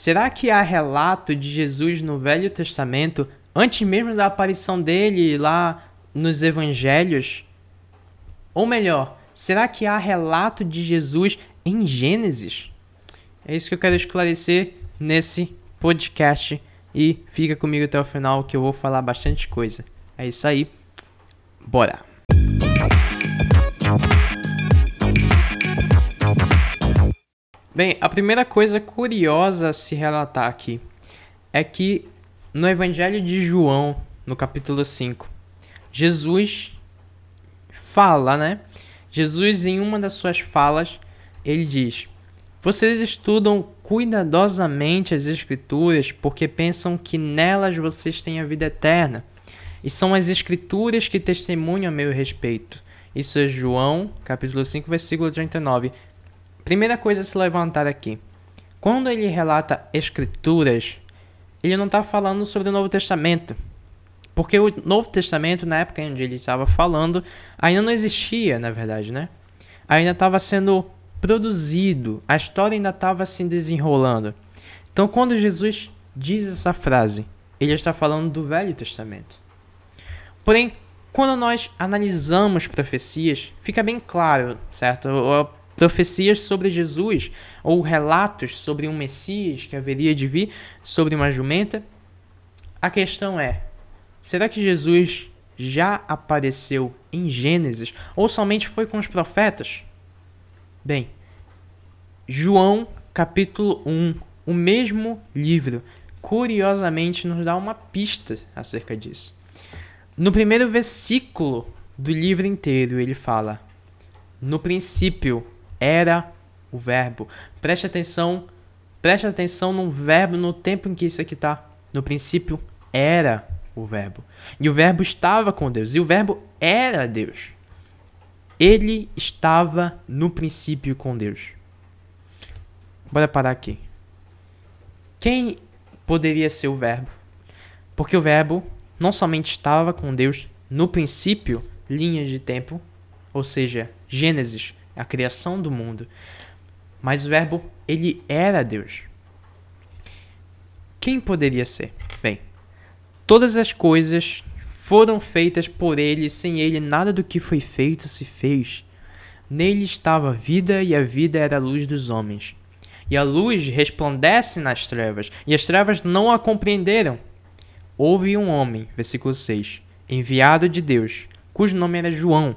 Será que há relato de Jesus no Velho Testamento antes mesmo da aparição dele lá nos evangelhos? Ou melhor, será que há relato de Jesus em Gênesis? É isso que eu quero esclarecer nesse podcast e fica comigo até o final que eu vou falar bastante coisa. É isso aí. Bora. Bem, a primeira coisa curiosa a se relatar aqui é que no Evangelho de João, no capítulo 5, Jesus fala, né? Jesus, em uma das suas falas, ele diz: Vocês estudam cuidadosamente as Escrituras porque pensam que nelas vocês têm a vida eterna. E são as Escrituras que testemunham a meu respeito. Isso é João, capítulo 5, versículo 39. Primeira coisa a se levantar aqui. Quando ele relata Escrituras, ele não está falando sobre o Novo Testamento. Porque o Novo Testamento, na época onde ele estava falando, ainda não existia, na verdade, né? Ainda estava sendo produzido, a história ainda estava se desenrolando. Então, quando Jesus diz essa frase, ele está falando do Velho Testamento. Porém, quando nós analisamos profecias, fica bem claro, certo? Profecias sobre Jesus, ou relatos sobre um Messias que haveria de vir sobre uma jumenta. A questão é: será que Jesus já apareceu em Gênesis ou somente foi com os profetas? Bem, João capítulo 1, o mesmo livro, curiosamente nos dá uma pista acerca disso. No primeiro versículo do livro inteiro, ele fala: No princípio era o verbo. Preste atenção, preste atenção no verbo no tempo em que isso aqui está. No princípio era o verbo. E o verbo estava com Deus, e o verbo era Deus. Ele estava no princípio com Deus. Bora parar aqui. Quem poderia ser o Verbo? Porque o Verbo não somente estava com Deus no princípio, linhas de tempo, ou seja, Gênesis, a criação do mundo, mas o Verbo, ele era Deus. Quem poderia ser? Bem, todas as coisas foram feitas por ele, sem ele nada do que foi feito se fez. Nele estava a vida, e a vida era a luz dos homens. E a luz resplandece nas trevas, e as trevas não a compreenderam. Houve um homem, versículo 6, enviado de Deus, cujo nome era João.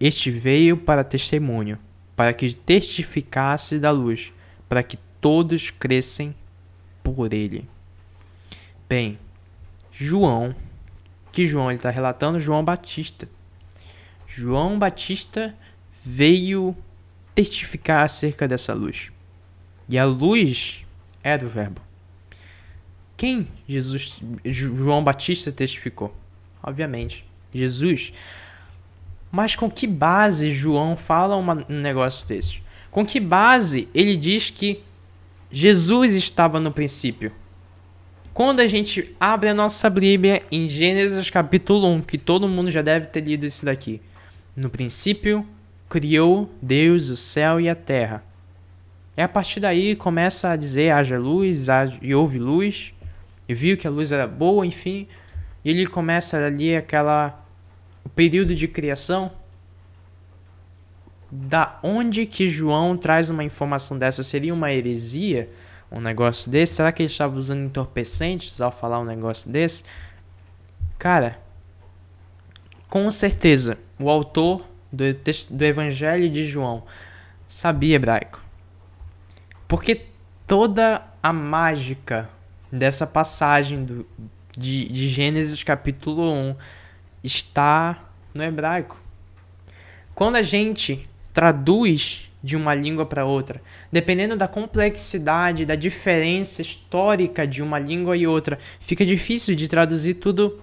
Este veio para testemunho, para que testificasse da luz, para que todos crescem por ele. Bem, João que João está relatando? João Batista. João Batista veio testificar acerca dessa luz. E a luz era o Verbo. Quem Jesus, João Batista testificou? Obviamente, Jesus. Mas com que base João fala uma, um negócio desse? Com que base ele diz que Jesus estava no princípio? Quando a gente abre a nossa Bíblia em Gênesis capítulo 1, que todo mundo já deve ter lido isso daqui. No princípio, criou Deus o céu e a terra. E a partir daí começa a dizer: haja luz, haja, e houve luz, e viu que a luz era boa, enfim. E ele começa ali aquela. Período de criação. Da onde que João traz uma informação dessa? Seria uma heresia? um negócio desse? Será que ele estava usando entorpecentes ao falar um negócio desse? Cara, com certeza o autor do, do Evangelho de João sabia hebraico. Porque toda a mágica dessa passagem do, de, de Gênesis capítulo 1 está no hebraico. Quando a gente traduz de uma língua para outra. Dependendo da complexidade, da diferença histórica de uma língua e outra, fica difícil de traduzir tudo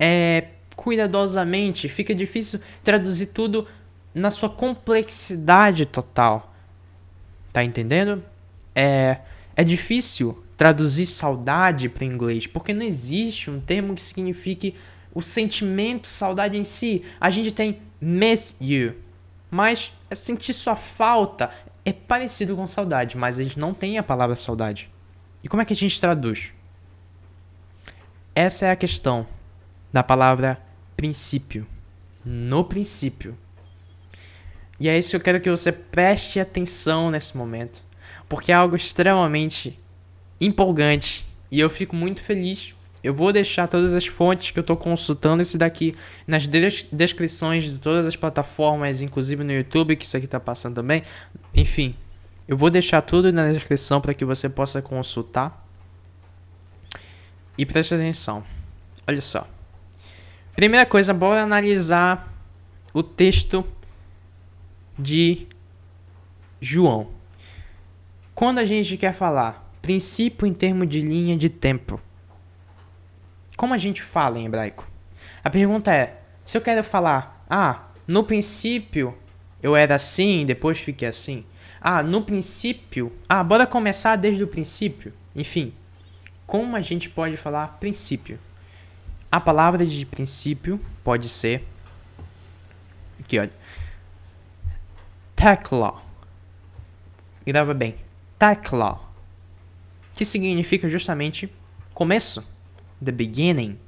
é, cuidadosamente, fica difícil traduzir tudo na sua complexidade total. Tá entendendo? É, é difícil traduzir saudade para inglês, porque não existe um termo que signifique o sentimento saudade em si. A gente tem miss you, mas é sentir sua falta é parecido com saudade, mas a gente não tem a palavra saudade. E como é que a gente traduz? Essa é a questão da palavra princípio. No princípio. E é isso que eu quero que você preste atenção nesse momento, porque é algo extremamente empolgante e eu fico muito feliz. Eu vou deixar todas as fontes que eu estou consultando esse daqui nas descrições de todas as plataformas, inclusive no YouTube, que isso aqui está passando também. Enfim, eu vou deixar tudo na descrição para que você possa consultar. E preste atenção. Olha só. Primeira coisa, bora analisar o texto de João. Quando a gente quer falar princípio em termos de linha de tempo, como a gente fala em hebraico? A pergunta é: se eu quero falar, ah, no princípio eu era assim, depois fiquei assim. Ah, no princípio, ah, bora começar desde o princípio. Enfim, como a gente pode falar princípio? A palavra de princípio pode ser aqui, olha. Tekla. Grava bem. Tekla. Que significa justamente começo. The beginning.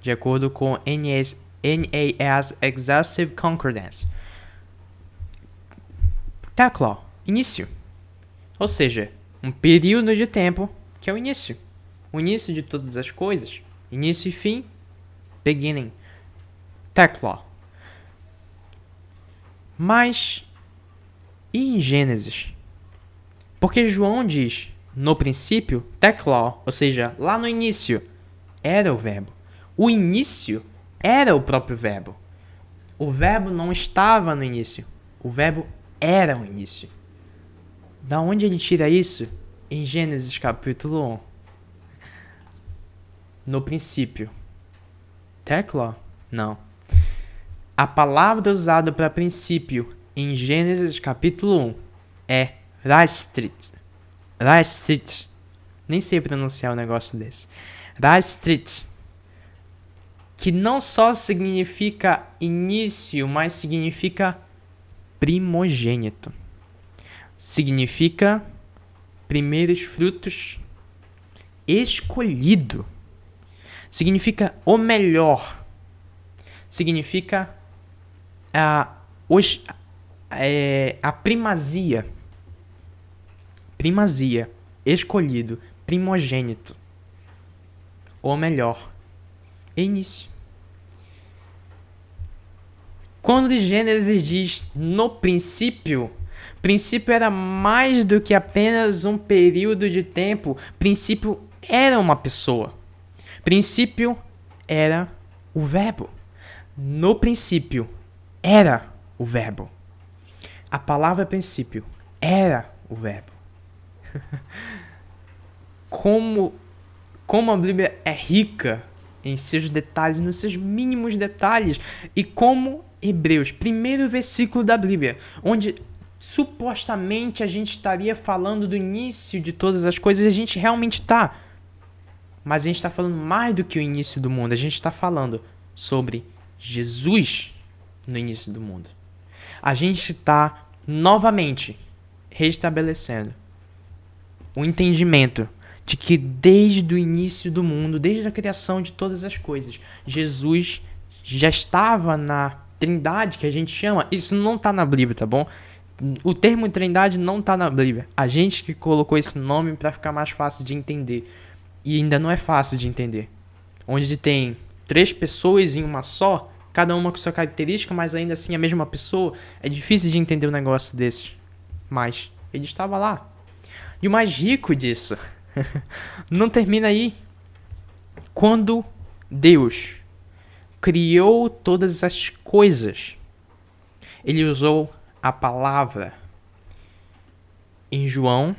De acordo com NAS, NAS Excessive Concordance. Tekla. Início. Ou seja, um período de tempo que é o início. O início de todas as coisas. Início e fim. Beginning. Tekla. Mas e em Gênesis? Porque João diz, no princípio, tecló, ou seja, lá no início, era o verbo. O início era o próprio verbo. O verbo não estava no início. O verbo era o início. Da onde ele tira isso? Em Gênesis capítulo 1. No princípio. Tecló? Não. A palavra usada para princípio em Gênesis capítulo 1 é Rastrit. Rastrit. Nem sei pronunciar um negócio desse. Rastrit. Que não só significa início, mas significa primogênito. Significa primeiros frutos escolhido. Significa o melhor. Significa uh, os, é, a primazia. Primazia. Escolhido. Primogênito. Ou melhor, início. Quando Gênesis diz no princípio, princípio era mais do que apenas um período de tempo. Princípio era uma pessoa. Princípio era o verbo. No princípio era o verbo. A palavra princípio era o verbo. como, como a Bíblia é rica em seus detalhes, nos seus mínimos detalhes. E como Hebreus, primeiro versículo da Bíblia, onde supostamente a gente estaria falando do início de todas as coisas, a gente realmente está. Mas a gente está falando mais do que o início do mundo, a gente está falando sobre Jesus no início do mundo a gente está novamente restabelecendo o entendimento de que desde o início do mundo, desde a criação de todas as coisas, Jesus já estava na Trindade que a gente chama. Isso não está na Bíblia, tá bom? O termo Trindade não está na Bíblia. A gente que colocou esse nome para ficar mais fácil de entender. E ainda não é fácil de entender. Onde tem três pessoas em uma só, cada uma com sua característica, mas ainda assim a mesma pessoa. É difícil de entender um negócio desse. Mas ele estava lá. E o mais rico disso não termina aí. Quando Deus criou todas as coisas, ele usou a palavra. Em João,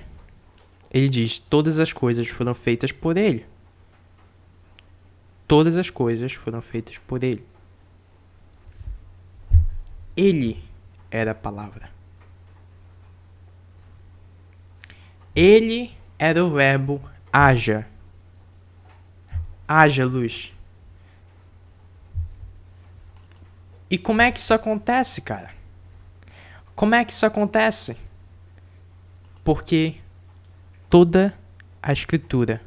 ele diz: Todas as coisas foram feitas por ele. Todas as coisas foram feitas por ele. Ele era a palavra. Ele era o verbo haja. Haja luz. E como é que isso acontece, cara? Como é que isso acontece? Porque toda a Escritura,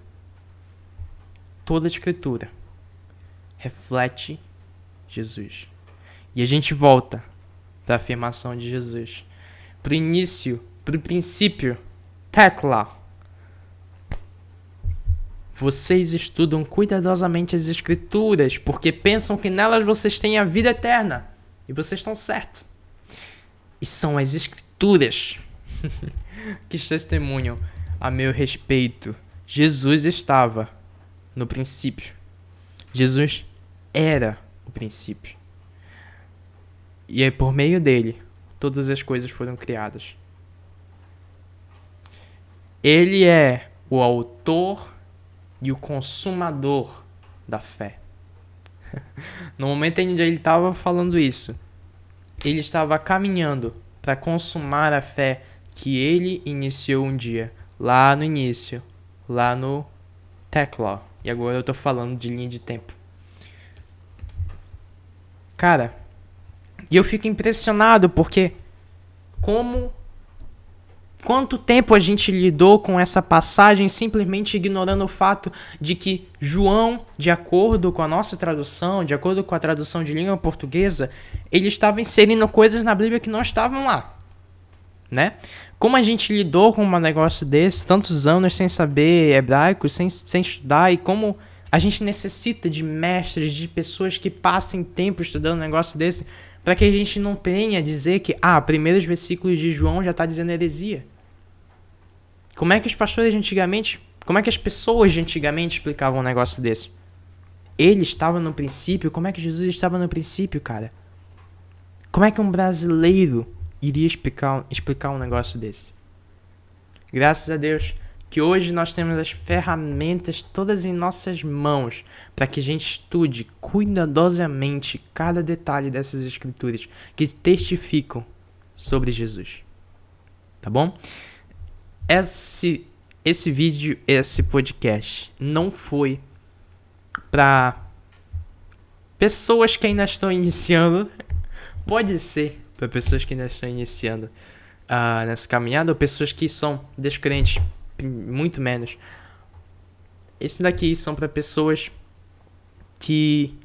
toda a Escritura, reflete Jesus. E a gente volta para a afirmação de Jesus, para o início, para o princípio, tecla. Vocês estudam cuidadosamente as Escrituras, porque pensam que nelas vocês têm a vida eterna. E vocês estão certos. E são as Escrituras que testemunham a meu respeito. Jesus estava no princípio. Jesus era o princípio. E aí, por meio dele, todas as coisas foram criadas. Ele é o autor e o consumador da fé. No momento em que ele estava falando isso, ele estava caminhando para consumar a fé que ele iniciou um dia, lá no início, lá no Teclaw. E agora eu estou falando de linha de tempo. Cara, e eu fico impressionado porque como quanto tempo a gente lidou com essa passagem simplesmente ignorando o fato de que João, de acordo com a nossa tradução, de acordo com a tradução de língua portuguesa, ele estava inserindo coisas na Bíblia que não estavam lá, né? Como a gente lidou com um negócio desse tantos anos sem saber hebraico, sem, sem estudar e como a gente necessita de mestres, de pessoas que passem tempo estudando um negócio desse, para que a gente não tenha a dizer que, ah, primeiros versículos de João já está dizendo heresia. Como é que os pastores antigamente, como é que as pessoas antigamente explicavam um negócio desse? Ele estava no princípio, como é que Jesus estava no princípio, cara? Como é que um brasileiro iria explicar, explicar um negócio desse? Graças a Deus, que hoje nós temos as ferramentas todas em nossas mãos para que a gente estude cuidadosamente cada detalhe dessas escrituras que testificam sobre Jesus. Tá bom? Esse esse vídeo, esse podcast não foi para pessoas que ainda estão iniciando. Pode ser para pessoas que ainda estão iniciando uh, nessa caminhada ou pessoas que são descrentes muito menos. Esses daqui são para pessoas que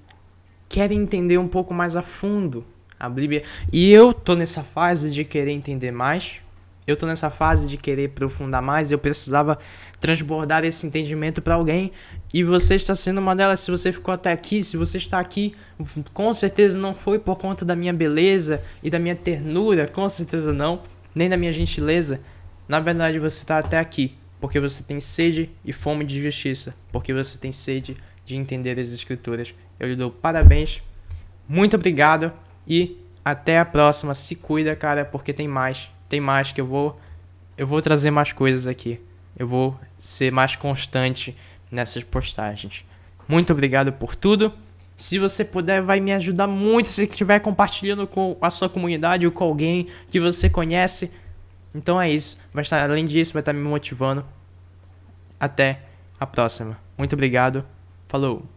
querem entender um pouco mais a fundo a Bíblia. E eu tô nessa fase de querer entender mais. Eu tô nessa fase de querer aprofundar mais. Eu precisava transbordar esse entendimento para alguém. E você está sendo uma delas. Se você ficou até aqui, se você está aqui, com certeza não foi por conta da minha beleza e da minha ternura. Com certeza não. Nem da minha gentileza. Na verdade, você está até aqui porque você tem sede e fome de justiça, porque você tem sede de entender as Escrituras. Eu lhe dou parabéns, muito obrigado e até a próxima. Se cuida, cara, porque tem mais, tem mais que eu vou, eu vou trazer mais coisas aqui. Eu vou ser mais constante nessas postagens. Muito obrigado por tudo. Se você puder, vai me ajudar muito se estiver compartilhando com a sua comunidade ou com alguém que você conhece. Então é isso. Vai estar, além disso, vai estar me motivando. Até a próxima. Muito obrigado. Falou!